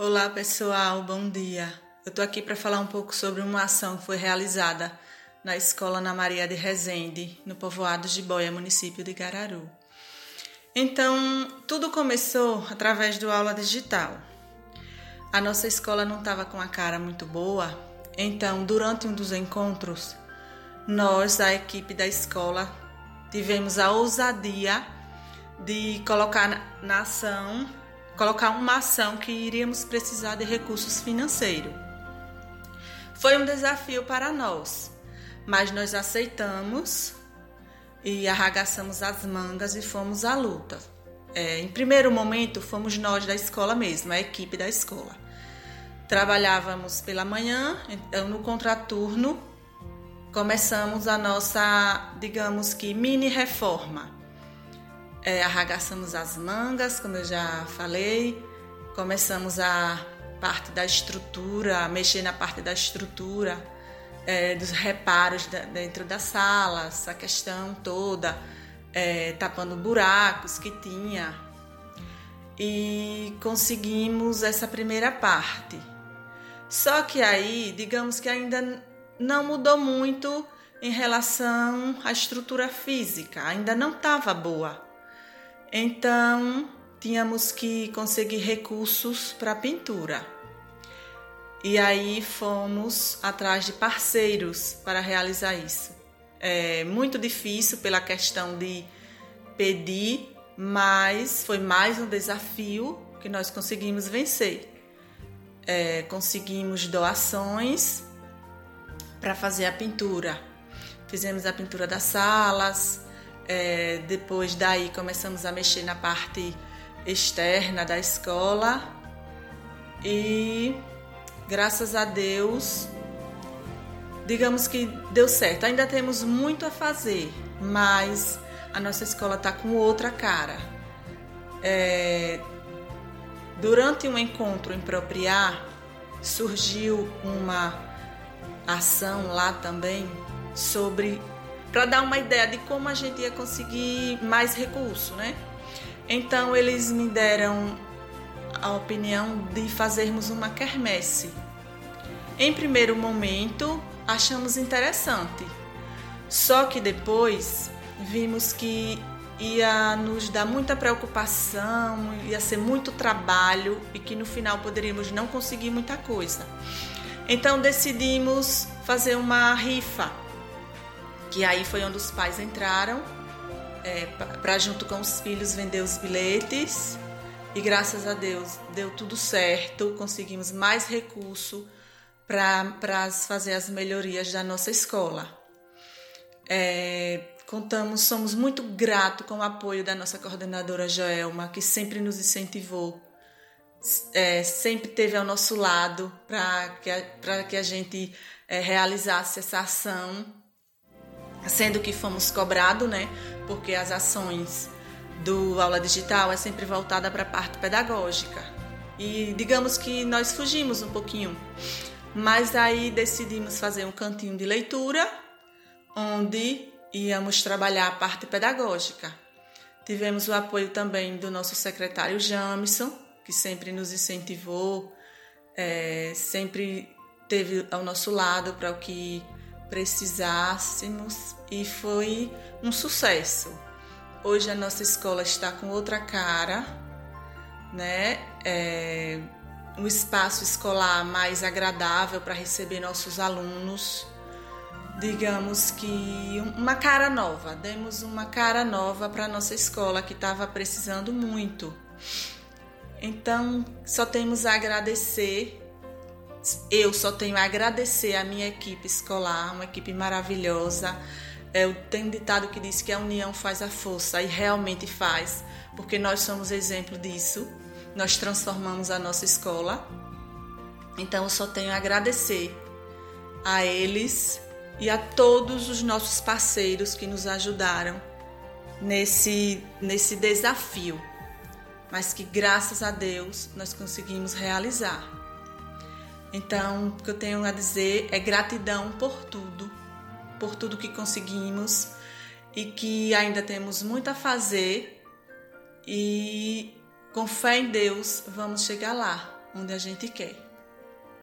Olá pessoal, bom dia. Eu estou aqui para falar um pouco sobre uma ação que foi realizada na Escola Ana Maria de Resende, no povoado de Boia, município de Gararu. Então, tudo começou através do aula digital. A nossa escola não estava com a cara muito boa, então, durante um dos encontros, nós, a equipe da escola, tivemos a ousadia de colocar na ação colocar uma ação que iríamos precisar de recursos financeiros. Foi um desafio para nós, mas nós aceitamos e arragaçamos as mangas e fomos à luta. É, em primeiro momento, fomos nós da escola mesmo, a equipe da escola. Trabalhávamos pela manhã, então no contraturno começamos a nossa, digamos que, mini reforma é, arragaçamos as mangas, como eu já falei, começamos a parte da estrutura, a mexer na parte da estrutura, é, dos reparos da, dentro das salas, a questão toda, é, tapando buracos que tinha. E conseguimos essa primeira parte. Só que aí, digamos que ainda não mudou muito em relação à estrutura física, ainda não estava boa. Então, tínhamos que conseguir recursos para pintura. E aí fomos atrás de parceiros para realizar isso. É muito difícil pela questão de pedir, mas foi mais um desafio que nós conseguimos vencer. É, conseguimos doações para fazer a pintura. Fizemos a pintura das salas, é, depois daí começamos a mexer na parte externa da escola e graças a Deus, digamos que deu certo. Ainda temos muito a fazer, mas a nossa escola está com outra cara. É, durante um encontro em Propriar, surgiu uma ação lá também sobre para dar uma ideia de como a gente ia conseguir mais recurso, né? Então eles me deram a opinião de fazermos uma quermesse. Em primeiro momento, achamos interessante. Só que depois vimos que ia nos dar muita preocupação, ia ser muito trabalho e que no final poderíamos não conseguir muita coisa. Então decidimos fazer uma rifa que aí foi onde os pais entraram é, para junto com os filhos vender os bilhetes. E graças a Deus deu tudo certo, conseguimos mais recurso para fazer as melhorias da nossa escola. É, contamos, somos muito gratos com o apoio da nossa coordenadora Joelma, que sempre nos incentivou, é, sempre teve ao nosso lado para que, que a gente é, realizasse essa ação sendo que fomos cobrados, né? Porque as ações do aula digital é sempre voltada para a parte pedagógica. E digamos que nós fugimos um pouquinho. Mas aí decidimos fazer um cantinho de leitura onde íamos trabalhar a parte pedagógica. Tivemos o apoio também do nosso secretário Jamison, que sempre nos incentivou, é, sempre teve ao nosso lado para o que precisássemos e foi um sucesso. Hoje a nossa escola está com outra cara, né? É um espaço escolar mais agradável para receber nossos alunos. Digamos que uma cara nova, demos uma cara nova para a nossa escola que estava precisando muito. Então, só temos a agradecer eu só tenho a agradecer à minha equipe escolar, uma equipe maravilhosa. Eu tenho ditado que diz que a união faz a força e realmente faz, porque nós somos exemplo disso. Nós transformamos a nossa escola. Então eu só tenho a agradecer a eles e a todos os nossos parceiros que nos ajudaram nesse, nesse desafio, mas que graças a Deus nós conseguimos realizar. Então, o que eu tenho a dizer é gratidão por tudo, por tudo que conseguimos e que ainda temos muito a fazer e com fé em Deus vamos chegar lá. onde a gente quer.